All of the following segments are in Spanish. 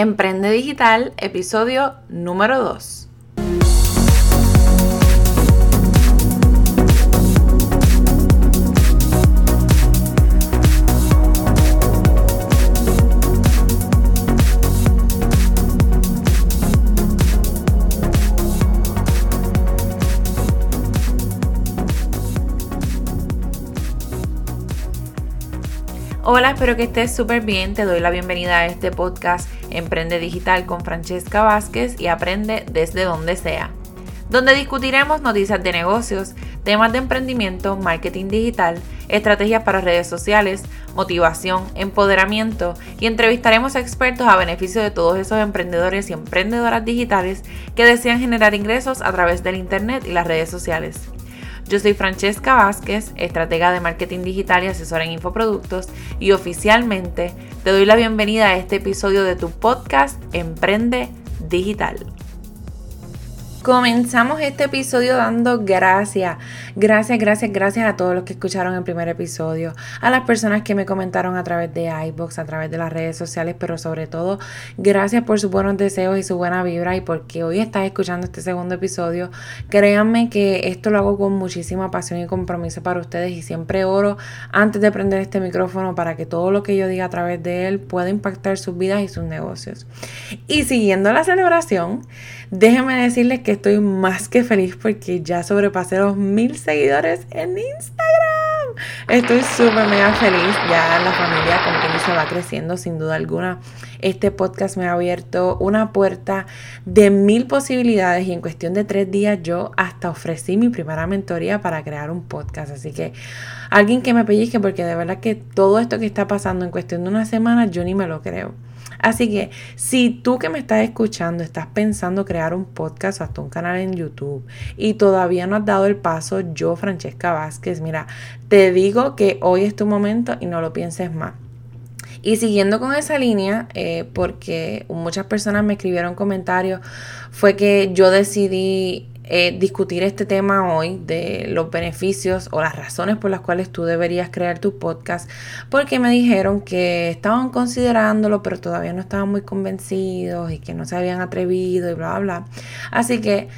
Emprende Digital, episodio número 2. Hola, espero que estés súper bien. Te doy la bienvenida a este podcast Emprende Digital con Francesca Vázquez y aprende desde donde sea, donde discutiremos noticias de negocios, temas de emprendimiento, marketing digital, estrategias para redes sociales, motivación, empoderamiento y entrevistaremos expertos a beneficio de todos esos emprendedores y emprendedoras digitales que desean generar ingresos a través del Internet y las redes sociales. Yo soy Francesca Vázquez, estratega de marketing digital y asesora en infoproductos y oficialmente te doy la bienvenida a este episodio de tu podcast Emprende Digital. Comenzamos este episodio dando gracias, gracias, gracias, gracias a todos los que escucharon el primer episodio, a las personas que me comentaron a través de iBox, a través de las redes sociales, pero sobre todo gracias por sus buenos deseos y su buena vibra y porque hoy estás escuchando este segundo episodio. Créanme que esto lo hago con muchísima pasión y compromiso para ustedes y siempre oro antes de prender este micrófono para que todo lo que yo diga a través de él pueda impactar sus vidas y sus negocios. Y siguiendo la celebración, Déjenme decirles que estoy más que feliz porque ya sobrepasé los mil seguidores en Instagram. Estoy súper mega feliz. Ya la familia con quien se va creciendo sin duda alguna. Este podcast me ha abierto una puerta de mil posibilidades y en cuestión de tres días yo hasta ofrecí mi primera mentoría para crear un podcast. Así que alguien que me pellizque porque de verdad que todo esto que está pasando en cuestión de una semana yo ni me lo creo. Así que si tú que me estás escuchando estás pensando crear un podcast o hasta un canal en YouTube y todavía no has dado el paso, yo, Francesca Vázquez, mira, te digo que hoy es tu momento y no lo pienses más. Y siguiendo con esa línea, eh, porque muchas personas me escribieron comentarios, fue que yo decidí eh, discutir este tema hoy de los beneficios o las razones por las cuales tú deberías crear tu podcast, porque me dijeron que estaban considerándolo, pero todavía no estaban muy convencidos y que no se habían atrevido y bla, bla, bla. Así que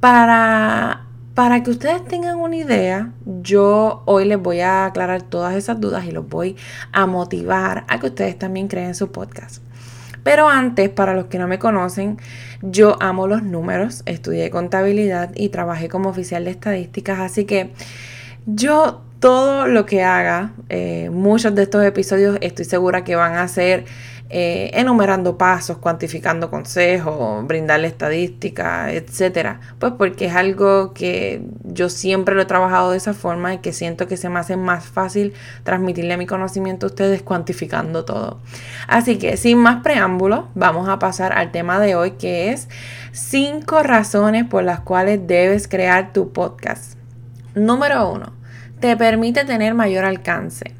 para para que ustedes tengan una idea, yo hoy les voy a aclarar todas esas dudas y los voy a motivar a que ustedes también creen su podcast. Pero antes, para los que no me conocen, yo amo los números, estudié contabilidad y trabajé como oficial de estadísticas, así que yo todo lo que haga, eh, muchos de estos episodios estoy segura que van a ser eh, enumerando pasos, cuantificando consejos, brindarle estadísticas, etcétera. Pues porque es algo que yo siempre lo he trabajado de esa forma y que siento que se me hace más fácil transmitirle mi conocimiento a ustedes cuantificando todo. Así que sin más preámbulos, vamos a pasar al tema de hoy que es cinco razones por las cuales debes crear tu podcast. Número uno, te permite tener mayor alcance.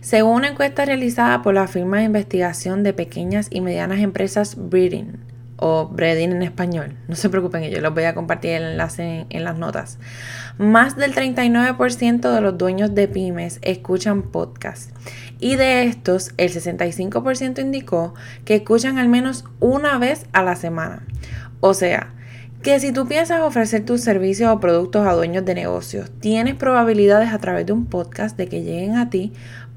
Según una encuesta realizada por la firma de investigación de pequeñas y medianas empresas Breeding, o Breeding en español, no se preocupen, yo les voy a compartir el enlace en, las notas. Más del 39% de los dueños de pymes escuchan podcasts y de estos el 65% indicó que escuchan al menos una vez a la semana. O sea, que si tú piensas ofrecer tus servicios o productos a dueños de negocios, tienes probabilidades a través de un podcast de que lleguen a ti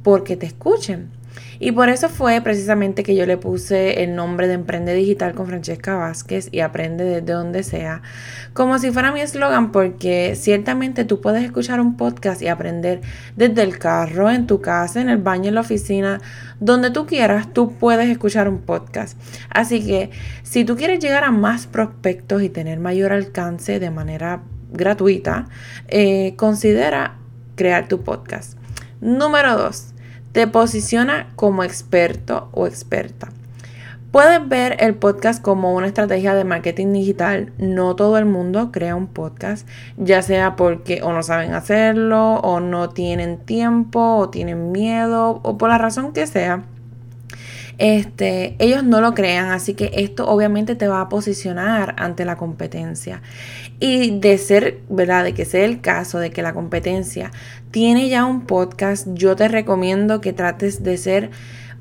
porque te escuchen. Y por eso fue precisamente que yo le puse el nombre de Emprende Digital con Francesca Vázquez y Aprende desde donde sea, como si fuera mi eslogan, porque ciertamente tú puedes escuchar un podcast y aprender desde el carro, en tu casa, en el baño, en la oficina, donde tú quieras, tú puedes escuchar un podcast. Así que si tú quieres llegar a más prospectos y tener mayor alcance de manera gratuita, eh, considera crear tu podcast. Número 2. Te posiciona como experto o experta. Puedes ver el podcast como una estrategia de marketing digital. No todo el mundo crea un podcast, ya sea porque o no saben hacerlo, o no tienen tiempo, o tienen miedo, o por la razón que sea este, ellos no lo crean, así que esto obviamente te va a posicionar ante la competencia. Y de ser, ¿verdad? De que sea el caso de que la competencia tiene ya un podcast, yo te recomiendo que trates de ser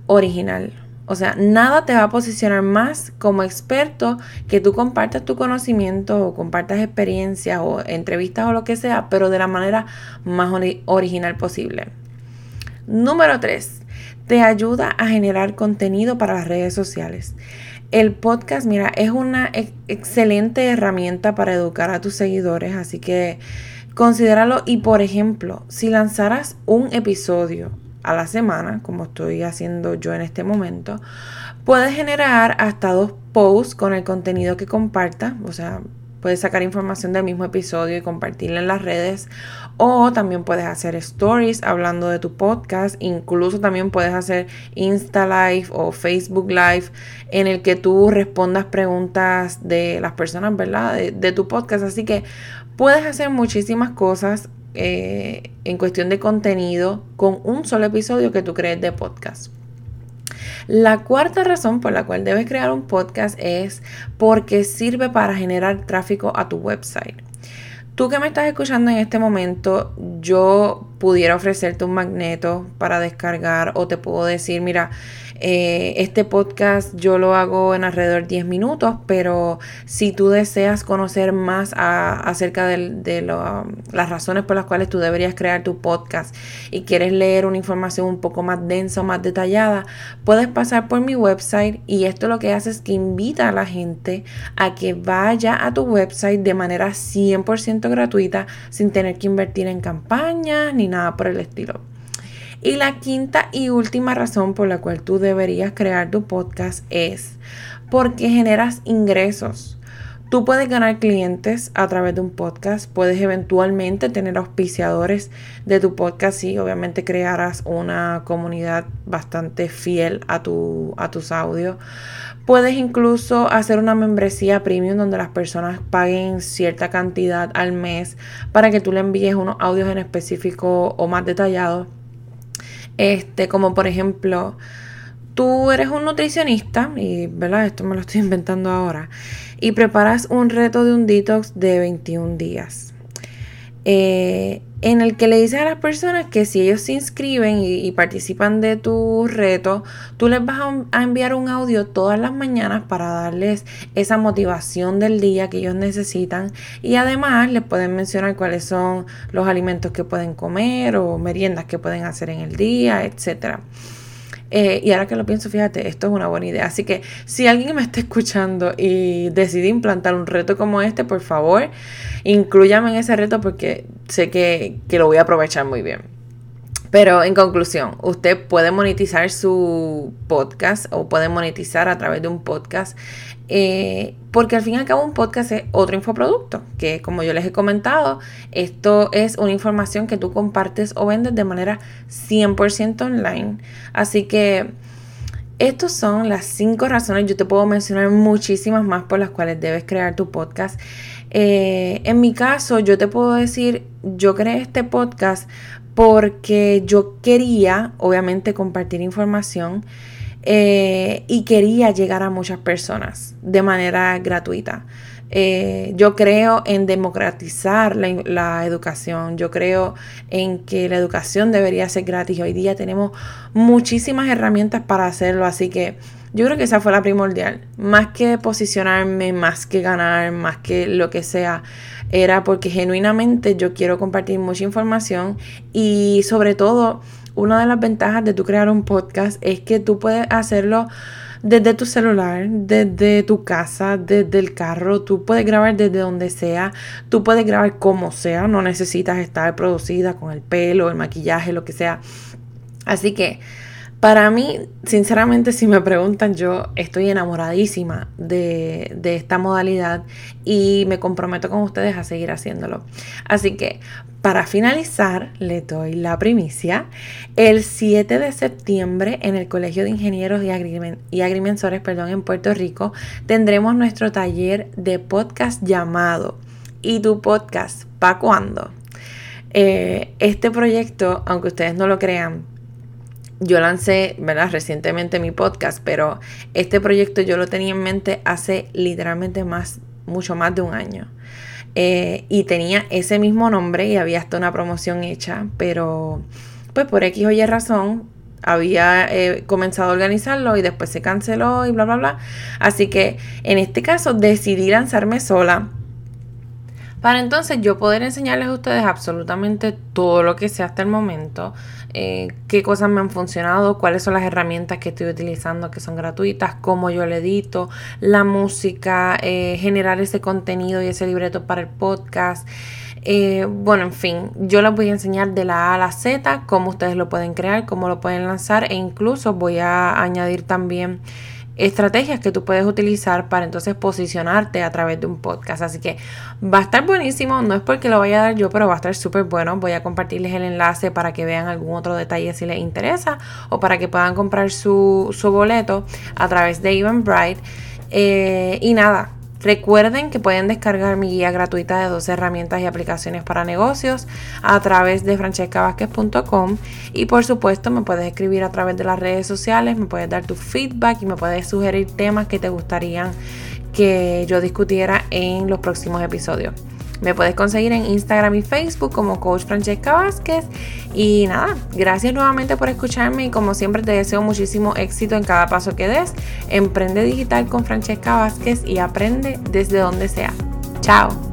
original. O sea, nada te va a posicionar más como experto que tú compartas tu conocimiento o compartas experiencias o entrevistas o lo que sea, pero de la manera más original posible. Número 3. Te ayuda a generar contenido para las redes sociales. El podcast, mira, es una excelente herramienta para educar a tus seguidores, así que considéralo. Y por ejemplo, si lanzaras un episodio a la semana, como estoy haciendo yo en este momento, puedes generar hasta dos posts con el contenido que compartas, o sea, puedes sacar información del mismo episodio y compartirla en las redes o también puedes hacer stories hablando de tu podcast, incluso también puedes hacer Insta Live o Facebook Live en el que tú respondas preguntas de las personas, ¿verdad? De, tu podcast, así que puedes hacer muchísimas cosas eh, en cuestión de contenido con un solo episodio que tú crees de podcast. La cuarta razón por la cual debes crear un podcast es porque sirve para generar tráfico a tu website. Tú que me estás escuchando en este momento, yo pudiera ofrecerte un magneto para descargar o te puedo decir, mira, eh, este podcast yo lo hago en alrededor de 10 minutos, pero si tú deseas conocer más acerca de, las razones por las cuales tú deberías crear tu podcast y quieres leer una información un poco más densa o más detallada, puedes pasar por mi website y esto lo que hace es que invita a la gente a que vaya a tu website de manera 100% gratuita sin tener que invertir en campañas ni nada por el estilo. Y la quinta y última razón por la cual tú deberías crear tu podcast es porque generas ingresos. Tú puedes ganar clientes a través de un podcast, puedes eventualmente tener auspiciadores de tu podcast y obviamente crearás una comunidad bastante fiel a, tu, a tus audios. Puedes incluso hacer una membresía premium donde las personas paguen cierta cantidad al mes para que tú le envíes unos audios en específico o más detallados este, como por ejemplo, tú eres un nutricionista, y ¿verdad? Esto me lo estoy inventando ahora, y preparas un reto de un detox de 21 días. Eh, en el que le dices a las personas que si ellos se inscriben y, participan de tu reto, tú les vas a, enviar un audio todas las mañanas para darles esa motivación del día que ellos necesitan y además les pueden mencionar cuáles son los alimentos que pueden comer o meriendas que pueden hacer en el día, etcétera. Eh, y ahora que lo pienso, fíjate, esto es una buena idea. Así que si alguien me está escuchando y decide implantar un reto como este, por favor, incluyame en ese reto porque sé que, que lo voy a aprovechar muy bien. Pero en conclusión, usted puede monetizar su podcast o puede monetizar a través de un podcast, eh, porque al fin y al cabo un podcast es otro infoproducto, que como yo les he comentado, esto es una información que tú compartes o vendes de manera 100% online. Así que estas son las cinco razones, yo te puedo mencionar muchísimas más por las cuales debes crear tu podcast. Eh, en mi caso, yo te puedo decir, yo creé este podcast porque yo quería, obviamente, compartir información eh, y quería llegar a muchas personas de manera gratuita. Eh, yo creo en democratizar la, la, educación, yo creo en que la educación debería ser gratis. Hoy día tenemos muchísimas herramientas para hacerlo, así que yo creo que esa fue la primordial. Más que posicionarme, más que ganar, más que lo que sea, era porque genuinamente yo quiero compartir mucha información y sobre todo una de las ventajas de tú crear un podcast es que tú puedes hacerlo desde tu celular, desde tu casa, desde el carro, tú puedes grabar desde donde sea, tú puedes grabar como sea, no necesitas estar producida con el pelo, el maquillaje, lo que sea. Así que para mí, sinceramente, si me preguntan, yo estoy enamoradísima de, esta modalidad y me comprometo con ustedes a seguir haciéndolo. Así que, para finalizar, le doy la primicia. El 7 de septiembre en el Colegio de Ingenieros y, Agrimensores perdón, en Puerto Rico tendremos nuestro taller de podcast llamado ¿Y tu podcast? ¿Para cuándo? Eh, este proyecto, aunque ustedes no lo crean, yo lancé, ¿verdad? Recientemente mi podcast, pero este proyecto yo lo tenía en mente hace literalmente más, mucho más de un año. Eh, y tenía ese mismo nombre y había hasta una promoción hecha, pero pues por X o Y razón había eh, comenzado a organizarlo y después se canceló y bla, bla, bla. Así que en este caso decidí lanzarme sola para entonces yo poder enseñarles a ustedes absolutamente todo lo que sé hasta el momento, eh, qué cosas me han funcionado, cuáles son las herramientas que estoy utilizando que son gratuitas, cómo yo le edito, la música, eh, generar ese contenido y ese libreto para el podcast. Eh, bueno, en fin, yo les voy a enseñar de la A a la Z cómo ustedes lo pueden crear, cómo lo pueden lanzar e incluso voy a añadir también estrategias que tú puedes utilizar para entonces posicionarte a través de un podcast. Así que va a estar buenísimo, no es porque lo vaya a dar yo, pero va a estar súper bueno. Voy a compartirles el enlace para que vean algún otro detalle si les interesa o para que puedan comprar su, su boleto a través de Eventbrite. Eh, y nada, Recuerden que pueden descargar mi guía gratuita de 12 herramientas y aplicaciones para negocios a través de francescavázquez.com y por supuesto me puedes escribir a través de las redes sociales, me puedes dar tu feedback y me puedes sugerir temas que te gustarían que yo discutiera en los próximos episodios. Me puedes conseguir en Instagram y Facebook como Coach Francesca Vázquez. Y nada, gracias nuevamente por escucharme y como siempre te deseo muchísimo éxito en cada paso que des. Emprende digital con Francesca Vázquez y aprende desde donde sea. Chao.